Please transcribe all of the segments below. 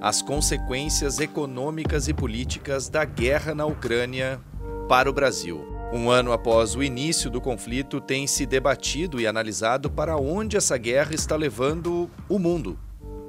as consequências econômicas e políticas da guerra na Ucrânia para o Brasil. Um ano após o início do conflito, tem se debatido e analisado para onde essa guerra está levando o mundo,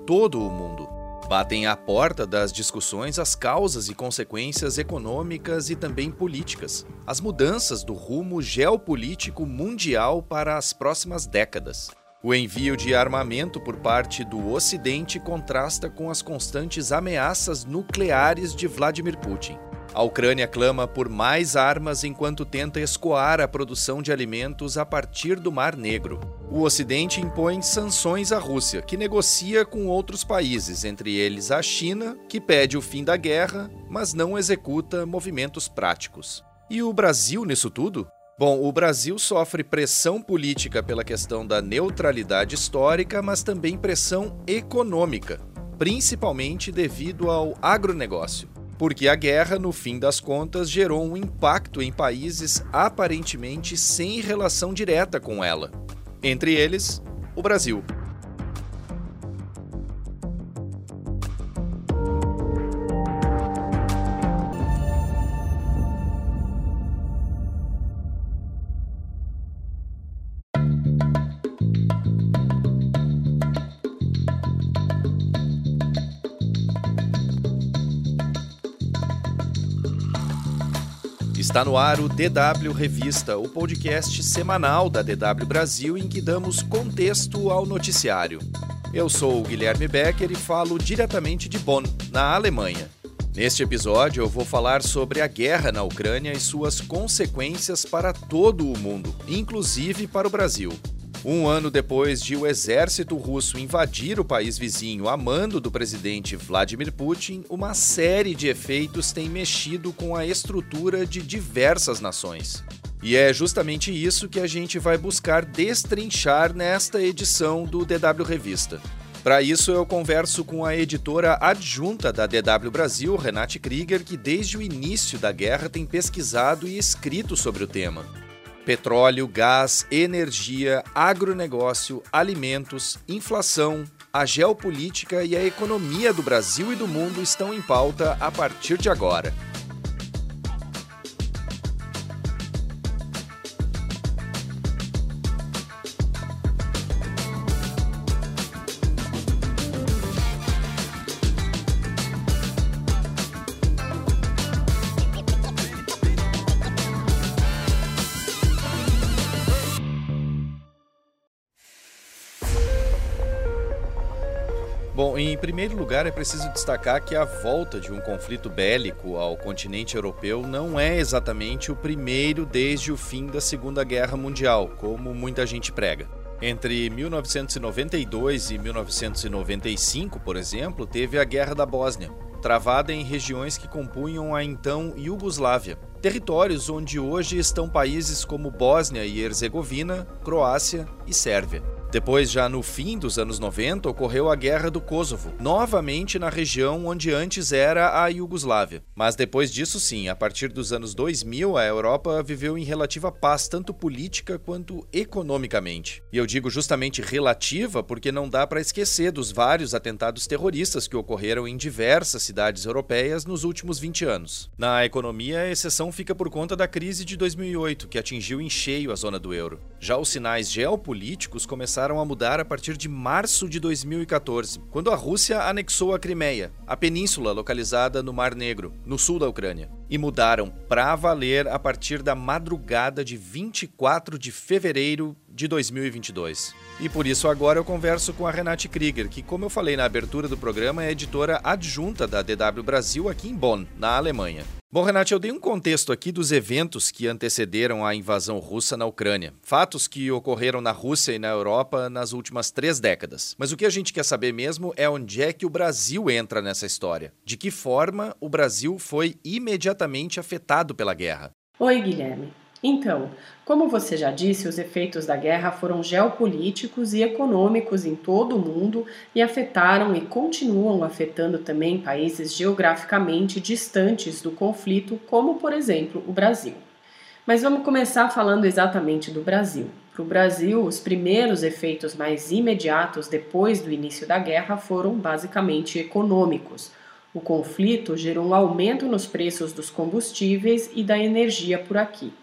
todo o mundo. Batem à porta das discussões as causas e consequências econômicas e também políticas, as mudanças do rumo geopolítico mundial para as próximas décadas. O envio de armamento por parte do Ocidente contrasta com as constantes ameaças nucleares de Vladimir Putin. A Ucrânia clama por mais armas enquanto tenta escoar a produção de alimentos a partir do Mar Negro. O Ocidente impõe sanções à Rússia, que negocia com outros países, entre eles a China, que pede o fim da guerra, mas não executa movimentos práticos. E o Brasil nisso tudo? Bom, o Brasil sofre pressão política pela questão da neutralidade histórica, mas também pressão econômica, principalmente devido ao agronegócio. Porque a guerra, no fim das contas, gerou um impacto em países aparentemente sem relação direta com ela. Entre eles, o Brasil. Está no ar o DW Revista, o podcast semanal da DW Brasil em que damos contexto ao noticiário. Eu sou o Guilherme Becker e falo diretamente de Bonn, na Alemanha. Neste episódio, eu vou falar sobre a guerra na Ucrânia e suas consequências para todo o mundo, inclusive para o Brasil. Um ano depois de o exército russo invadir o país vizinho a mando do presidente Vladimir Putin, uma série de efeitos tem mexido com a estrutura de diversas nações. E é justamente isso que a gente vai buscar destrinchar nesta edição do DW Revista. Para isso, eu converso com a editora adjunta da DW Brasil, Renate Krieger, que desde o início da guerra tem pesquisado e escrito sobre o tema. Petróleo, gás, energia, agronegócio, alimentos, inflação, a geopolítica e a economia do Brasil e do mundo estão em pauta a partir de agora. Bom, em primeiro lugar, é preciso destacar que a volta de um conflito bélico ao continente europeu não é exatamente o primeiro desde o fim da Segunda Guerra Mundial, como muita gente prega. Entre 1992 e 1995, por exemplo, teve a Guerra da Bósnia, travada em regiões que compunham a então Iugoslávia, territórios onde hoje estão países como Bósnia e Herzegovina, Croácia e Sérvia. Depois, já no fim dos anos 90, ocorreu a Guerra do Kosovo, novamente na região onde antes era a Iugoslávia. Mas depois disso, sim, a partir dos anos 2000, a Europa viveu em relativa paz, tanto política quanto economicamente. E eu digo justamente relativa porque não dá para esquecer dos vários atentados terroristas que ocorreram em diversas cidades europeias nos últimos 20 anos. Na economia, a exceção fica por conta da crise de 2008, que atingiu em cheio a zona do euro. Já os sinais geopolíticos começaram começaram a mudar a partir de março de 2014, quando a Rússia anexou a Crimeia, a península localizada no Mar Negro, no sul da Ucrânia. E mudaram para valer a partir da madrugada de 24 de fevereiro de 2022. E por isso agora eu converso com a Renate Krieger, que, como eu falei na abertura do programa, é editora adjunta da DW Brasil aqui em Bonn, na Alemanha. Bom, Renate, eu dei um contexto aqui dos eventos que antecederam a invasão russa na Ucrânia. Fatos que ocorreram na Rússia e na Europa nas últimas três décadas. Mas o que a gente quer saber mesmo é onde é que o Brasil entra nessa história. De que forma o Brasil foi imediatamente afetado pela guerra? Oi, Guilherme. Então, como você já disse, os efeitos da guerra foram geopolíticos e econômicos em todo o mundo e afetaram e continuam afetando também países geograficamente distantes do conflito, como por exemplo o Brasil. Mas vamos começar falando exatamente do Brasil. Para o Brasil, os primeiros efeitos mais imediatos depois do início da guerra foram basicamente econômicos. O conflito gerou um aumento nos preços dos combustíveis e da energia por aqui.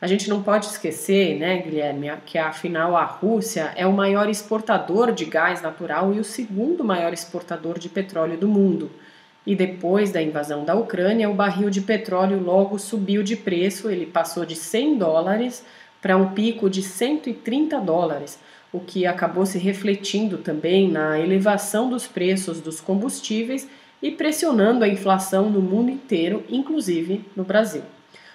A gente não pode esquecer, né, Guilherme, que afinal a Rússia é o maior exportador de gás natural e o segundo maior exportador de petróleo do mundo. E depois da invasão da Ucrânia, o barril de petróleo logo subiu de preço, ele passou de 100 dólares para um pico de 130 dólares, o que acabou se refletindo também na elevação dos preços dos combustíveis e pressionando a inflação no mundo inteiro, inclusive no Brasil.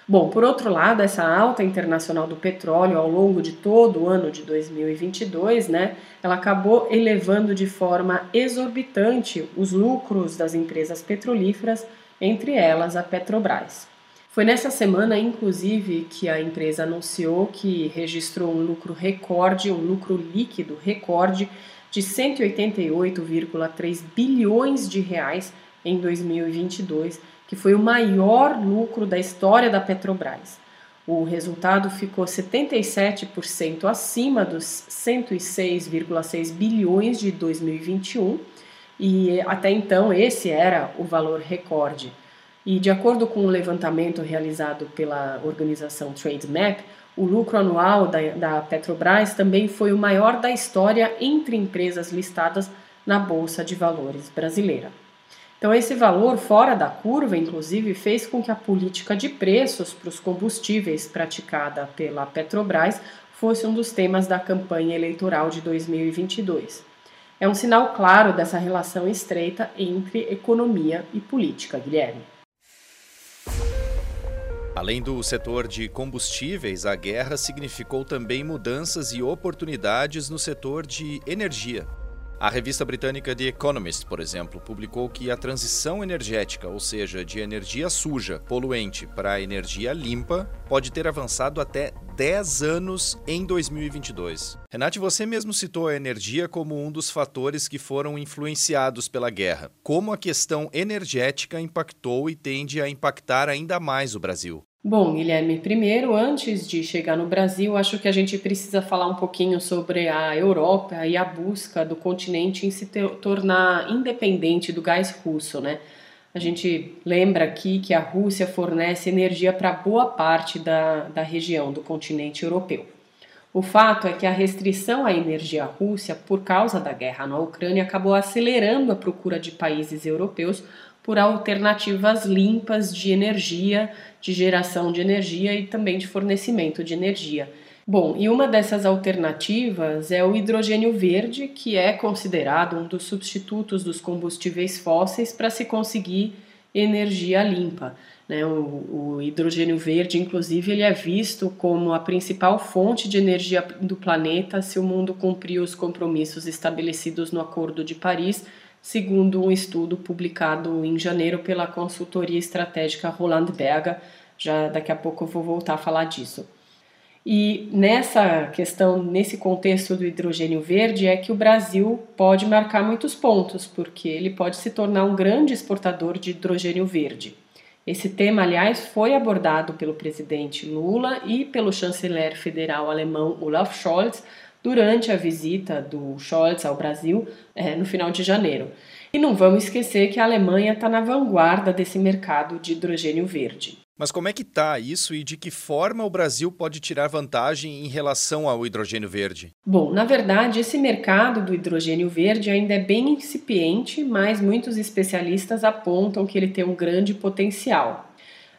Bom, por outro lado, essa alta internacional do petróleo ao longo de todo o ano de 2022, né, ela acabou elevando de forma exorbitante os lucros das empresas petrolíferas, entre elas a Petrobras. Foi nessa semana, inclusive, que a empresa anunciou que registrou um lucro recorde, um lucro líquido recorde de 188,3 bilhões de reais em 2022, que foi o maior lucro da história da Petrobras. O resultado ficou 77% acima dos 106,6 bilhões de 2021 e até então esse era o valor recorde. E de acordo com o levantamento realizado pela organização TradeMap, o lucro anual da, da Petrobras também foi o maior da história entre empresas listadas na Bolsa de Valores brasileira. Então, esse valor fora da curva, inclusive, fez com que a política de preços para os combustíveis praticada pela Petrobras fosse um dos temas da campanha eleitoral de 2022. É um sinal claro dessa relação estreita entre economia e política, Guilherme. Além do setor de combustíveis, a guerra significou também mudanças e oportunidades no setor de energia. A revista britânica The Economist, por exemplo, publicou que a transição energética, ou seja, de energia suja, poluente, para energia limpa, pode ter avançado até 10 anos em 2022. Renate, você mesmo citou a energia como um dos fatores que foram influenciados pela guerra. Como a questão energética impactou e tende a impactar ainda mais o Brasil? Bom, Guilherme, primeiro, antes de chegar no Brasil, acho que a gente precisa falar um pouquinho sobre a Europa e a busca do continente em se tornar independente do gás russo, né? A gente lembra aqui que a Rússia fornece energia para boa parte da, da região do continente europeu. O fato é que a restrição à energia russa, por causa da guerra na Ucrânia, acabou acelerando a procura de países europeus por alternativas limpas de energia, de geração de energia e também de fornecimento de energia. Bom, e uma dessas alternativas é o hidrogênio verde, que é considerado um dos substitutos dos combustíveis fósseis para se conseguir energia limpa. Né? O, o, hidrogênio verde, inclusive, ele é visto como a principal fonte de energia do planeta se o mundo cumprir os compromissos estabelecidos no Acordo de Paris segundo um estudo publicado em janeiro pela consultoria estratégica Roland Berger. Já daqui a pouco eu vou voltar a falar disso. E nessa questão, nesse contexto do hidrogênio verde, é que o Brasil pode marcar muitos pontos, porque ele pode se tornar um grande exportador de hidrogênio verde. Esse tema, aliás, foi abordado pelo presidente Lula e pelo chanceler federal alemão Olaf Scholz durante a visita do Scholz ao Brasil é, no final de janeiro. E não vamos esquecer que a Alemanha está na vanguarda desse mercado de hidrogênio verde. Mas como é que está isso e de que forma o Brasil pode tirar vantagem em relação ao hidrogênio verde? Bom, na verdade, esse mercado do hidrogênio verde ainda é bem incipiente, mas muitos especialistas apontam que ele tem um grande potencial.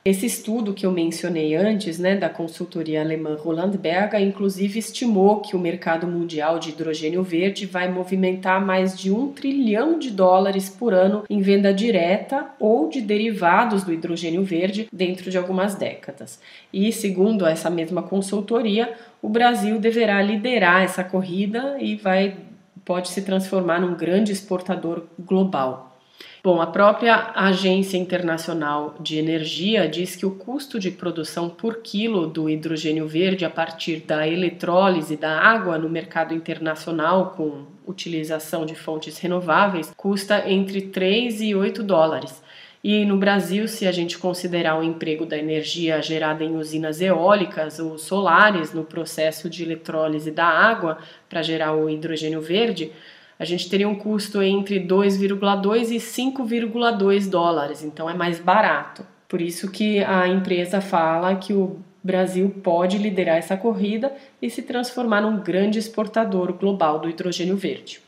Esse estudo que eu mencionei antes, né, da consultoria alemã Roland Berger, inclusive estimou que o mercado mundial de hidrogênio verde vai movimentar mais de um trilhão de dólares por ano em venda direta ou de derivados do hidrogênio verde dentro de algumas décadas. E, segundo essa mesma consultoria, o Brasil deverá liderar essa corrida e vai pode se transformar num grande exportador global. Bom, a própria Agência Internacional de Energia diz que o custo de produção por quilo do hidrogênio verde a partir da eletrólise da água no mercado internacional com utilização de fontes renováveis custa entre 3 e 8 dólares. E no Brasil, se a gente considerar o emprego da energia gerada em usinas eólicas ou solares no processo de eletrólise da água para gerar o hidrogênio verde, a gente teria um custo entre 2,2 e 5,2 dólares, então é mais barato. Por isso que a empresa fala que o Brasil pode liderar essa corrida e se transformar num grande exportador global do hidrogênio verde.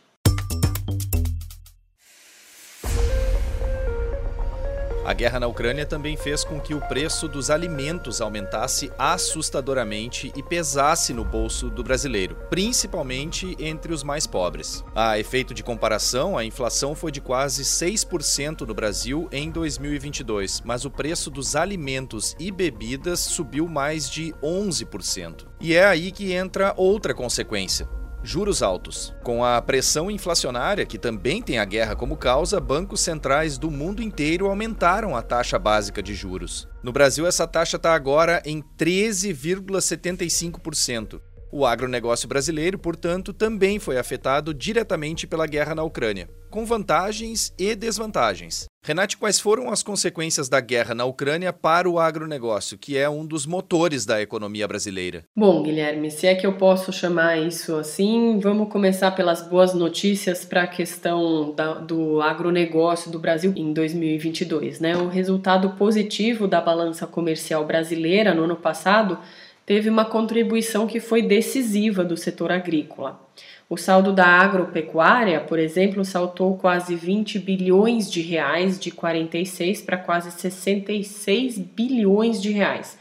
A guerra na Ucrânia também fez com que o preço dos alimentos aumentasse assustadoramente e pesasse no bolso do brasileiro, principalmente entre os mais pobres. A efeito de comparação, a inflação foi de quase 6% no Brasil em 2022, mas o preço dos alimentos e bebidas subiu mais de 11%. E é aí que entra outra consequência juros altos. Com a pressão inflacionária, que também tem a guerra como causa, bancos centrais do mundo inteiro aumentaram a taxa básica de juros. No Brasil, essa taxa está agora em 13,75%. O agronegócio brasileiro, portanto, também foi afetado diretamente pela guerra na Ucrânia, com vantagens e desvantagens. Renate, quais foram as consequências da guerra na Ucrânia para o agronegócio, que é um dos motores da economia brasileira? Bom, Guilherme, se é que eu posso chamar isso assim, vamos começar pelas boas notícias para a questão da, do agronegócio do Brasil em 2022. Né? O resultado positivo da balança comercial brasileira no ano passado teve uma contribuição que foi decisiva do setor agrícola. O saldo da agropecuária, por exemplo, saltou quase 20 bilhões de reais, de 46 para quase 66 bilhões de reais.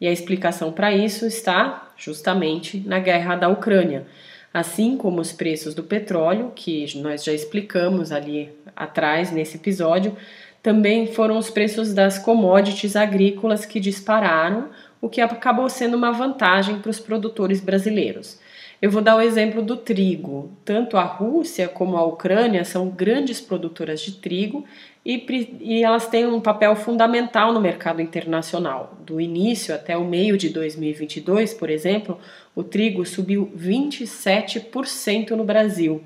E a explicação para isso está justamente na guerra da Ucrânia, assim como os preços do petróleo, que nós já explicamos ali atrás nesse episódio, também foram os preços das commodities agrícolas que dispararam, o que acabou sendo uma vantagem para os produtores brasileiros. Eu vou dar o exemplo do trigo. Tanto a Rússia como a Ucrânia são grandes produtoras de trigo e, e, elas têm um papel fundamental no mercado internacional. Do início até o meio de 2022, por exemplo, o trigo subiu 27% no Brasil.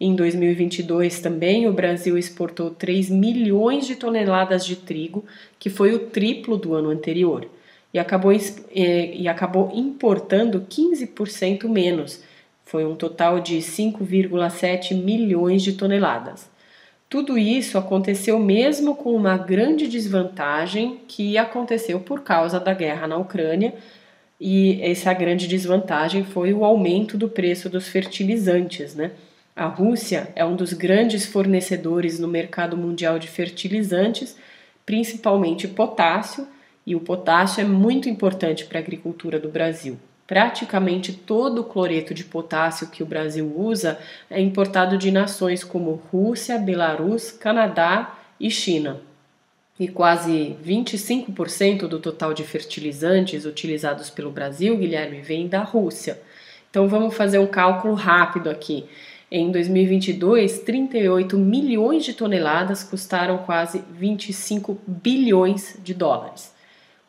Em 2022 também o Brasil exportou 3 milhões de toneladas de trigo, que foi o triplo do ano anterior e acabou, e acabou importando 15% menos. Foi um total de 5,7 milhões de toneladas. Tudo isso aconteceu mesmo com uma grande desvantagem que aconteceu por causa da guerra na Ucrânia, e essa grande desvantagem foi o aumento do preço dos fertilizantes, né? A Rússia é um dos grandes fornecedores no mercado mundial de fertilizantes, principalmente potássio, e o potássio é muito importante para a agricultura do Brasil. Praticamente todo o cloreto de potássio que o Brasil usa é importado de nações como Rússia, Belarus, Canadá e China. E quase 25% do total de fertilizantes utilizados pelo Brasil, Guilherme, vem da Rússia. Então vamos fazer um cálculo rápido aqui. Em 2022, 38 milhões de toneladas custaram quase 25 bilhões de dólares.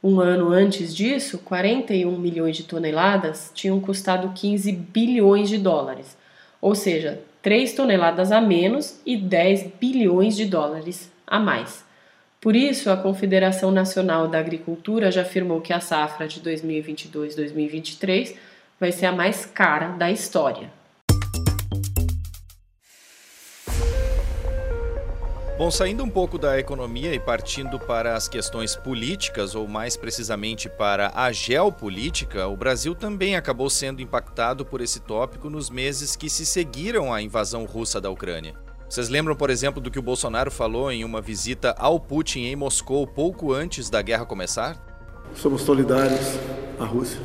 Um ano antes disso, 41 milhões de toneladas tinham custado 15 bilhões de dólares, ou seja, 3 toneladas a menos e 10 bilhões de dólares a mais. Por isso, a Confederação Nacional da Agricultura já afirmou que a safra de 2022-2023 vai ser a mais cara da história. Bom, saindo um pouco da economia e partindo para as questões políticas, ou mais precisamente para a geopolítica, o Brasil também acabou sendo impactado por esse tópico nos meses que se seguiram à invasão russa da Ucrânia. Vocês lembram, por exemplo, do que o Bolsonaro falou em uma visita ao Putin em Moscou pouco antes da guerra começar? Somos solidários à Rússia.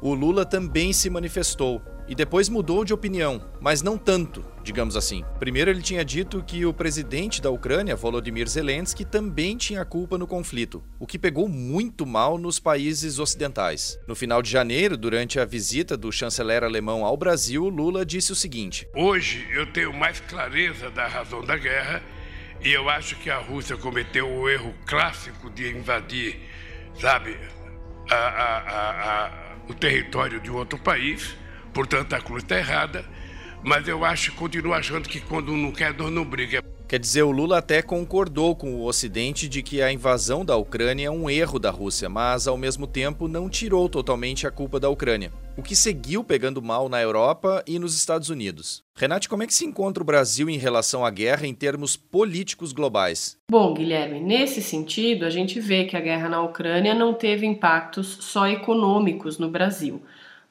O Lula também se manifestou e depois mudou de opinião, mas não tanto, digamos assim. Primeiro ele tinha dito que o presidente da Ucrânia, Volodymyr Zelensky, também tinha culpa no conflito, o que pegou muito mal nos países ocidentais. No final de janeiro, durante a visita do chanceler alemão ao Brasil, Lula disse o seguinte: Hoje eu tenho mais clareza da razão da guerra e eu acho que a Rússia cometeu o erro clássico de invadir, sabe, a, a, a, o território de outro país Portanto, a cruz está errada, mas eu acho, continuo achando que quando um não quer, dois não briga. Quer dizer, o Lula até concordou com o Ocidente de que a invasão da Ucrânia é um erro da Rússia, mas ao mesmo tempo não tirou totalmente a culpa da Ucrânia, o que seguiu pegando mal na Europa e nos Estados Unidos. Renate, como é que se encontra o Brasil em relação à guerra em termos políticos globais? Bom, Guilherme, nesse sentido, a gente vê que a guerra na Ucrânia não teve impactos só econômicos no Brasil.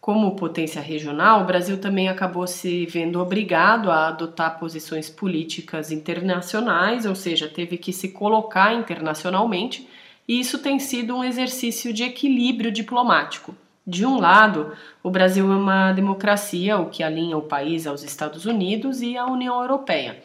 Como potência regional, o Brasil também acabou se vendo obrigado a adotar posições políticas internacionais, ou seja, teve que se colocar internacionalmente, e isso tem sido um exercício de equilíbrio diplomático. De um lado, o Brasil é uma democracia, o que alinha o país aos Estados Unidos e à União Europeia.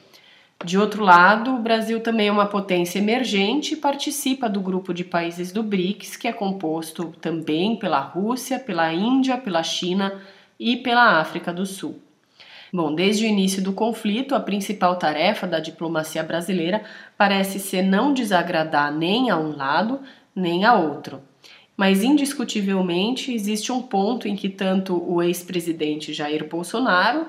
De outro lado, o Brasil também é uma potência emergente e participa do grupo de países do BRICS, que é composto também pela Rússia, pela Índia, pela China e pela África do Sul. Bom, desde o início do conflito, a principal tarefa da diplomacia brasileira parece ser não desagradar nem a um lado nem a outro. Mas indiscutivelmente existe um ponto em que tanto o ex-presidente Jair Bolsonaro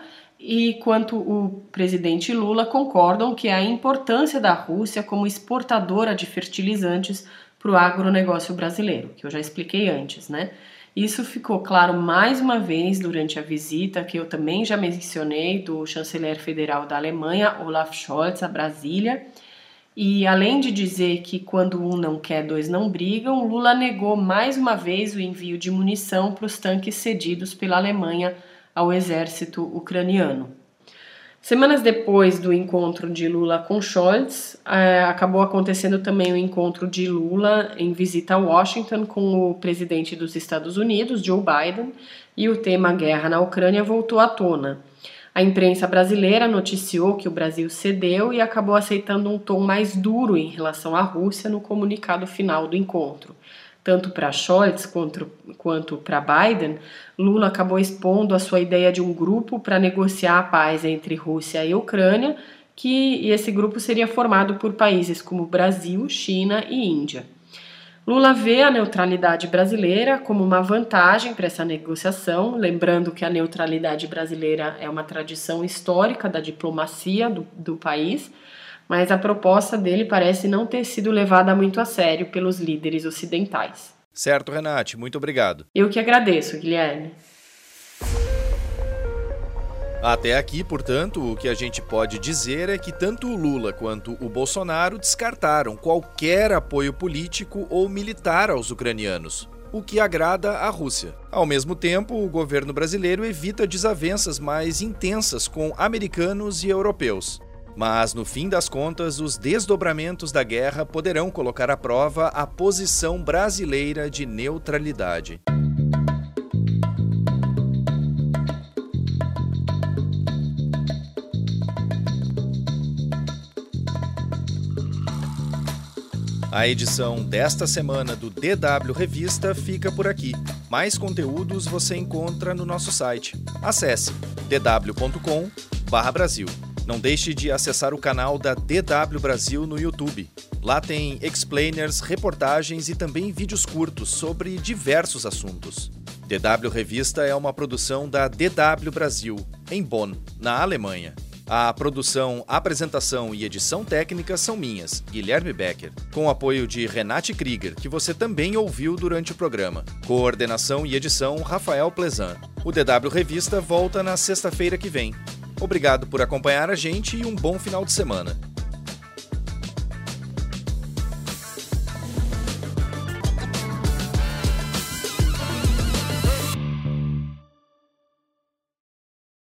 e quanto o presidente Lula concordam que a importância da Rússia como exportadora de fertilizantes para o agronegócio brasileiro, que eu já expliquei antes, né? Isso ficou claro mais uma vez durante a visita que eu também já mencionei do chanceler federal da Alemanha, Olaf Scholz, a Brasília. E além de dizer que quando um não quer, dois não brigam, Lula negou mais uma vez o envio de munição para os tanques cedidos pela Alemanha ao exército ucraniano. Semanas depois do encontro de Lula com Scholz, é, acabou acontecendo também o encontro de Lula em visita a Washington com o presidente dos Estados Unidos, Joe Biden, e o tema guerra na Ucrânia voltou à tona. A imprensa brasileira noticiou que o Brasil cedeu e acabou aceitando um tom mais duro em relação à Rússia no comunicado final do encontro tanto para Scholz quanto, quanto para Biden, Lula acabou expondo a sua ideia de um grupo para negociar a paz entre Rússia e Ucrânia, que esse grupo seria formado por países como Brasil, China e Índia. Lula vê a neutralidade brasileira como uma vantagem para essa negociação, lembrando que a neutralidade brasileira é uma tradição histórica da diplomacia do, do país mas a proposta dele parece não ter sido levada muito a sério pelos líderes ocidentais. Certo, Renate, muito obrigado. Eu que agradeço, Guilherme. Até aqui, portanto, o que a gente pode dizer é que tanto o Lula quanto o Bolsonaro descartaram qualquer apoio político ou militar aos ucranianos, o que agrada à Rússia. Ao mesmo tempo, o governo brasileiro evita desavenças mais intensas com americanos e europeus. Mas, no fim das contas, os desdobramentos da guerra poderão colocar à prova a posição brasileira de neutralidade. A edição desta semana do DW Revista fica por aqui. Mais conteúdos você encontra no nosso site. Acesse dw.com/brasil. Não deixe de acessar o canal da DW Brasil no YouTube. Lá tem explainers, reportagens e também vídeos curtos sobre diversos assuntos. DW Revista é uma produção da DW Brasil, em Bonn, na Alemanha. A produção, apresentação e edição técnica são minhas, Guilherme Becker, com apoio de Renate Krieger, que você também ouviu durante o programa. Coordenação e edição Rafael Plezan. O DW Revista volta na sexta-feira que vem. Obrigado por acompanhar a gente e um bom final de semana.